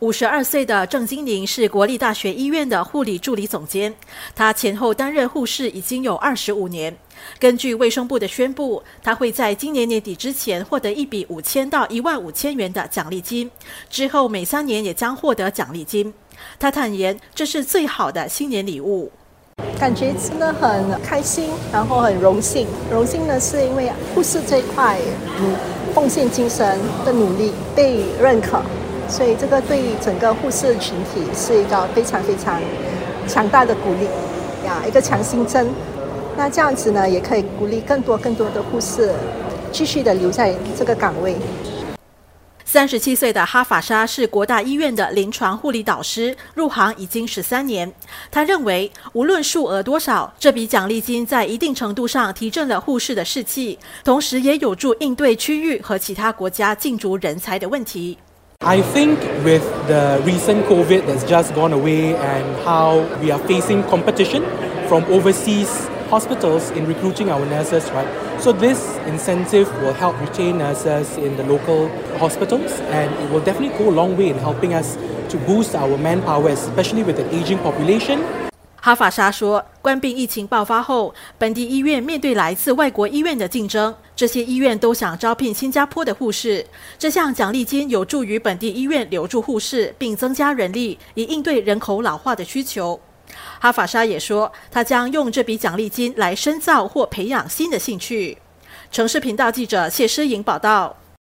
五十二岁的郑金玲是国立大学医院的护理助理总监，她前后担任护士已经有二十五年。根据卫生部的宣布，她会在今年年底之前获得一笔五千到一万五千元的奖励金，之后每三年也将获得奖励金。她坦言，这是最好的新年礼物，感觉真的很开心，然后很荣幸。荣幸呢，是因为护士这一块，嗯，奉献精神的努力被认可。所以这个对整个护士群体是一个非常非常强大的鼓励呀，一个强心针。那这样子呢，也可以鼓励更多更多的护士继续的留在这个岗位。三十七岁的哈法沙是国大医院的临床护理导师，入行已经十三年。他认为，无论数额多少，这笔奖励金在一定程度上提振了护士的士气，同时也有助应对区域和其他国家进驻人才的问题。I think with the recent COVID that's just gone away and how we are facing competition from overseas hospitals in recruiting our nurses, right? So this incentive will help retain nurses in the local hospitals and it will definitely go a long way in helping us to boost our manpower, especially with an aging population 哈法沙说，关闭疫情爆发后，本地医院面对来自外国医院的竞争，这些医院都想招聘新加坡的护士。这项奖励金有助于本地医院留住护士，并增加人力，以应对人口老化的需求。哈法沙也说，他将用这笔奖励金来深造或培养新的兴趣。城市频道记者谢诗颖报道。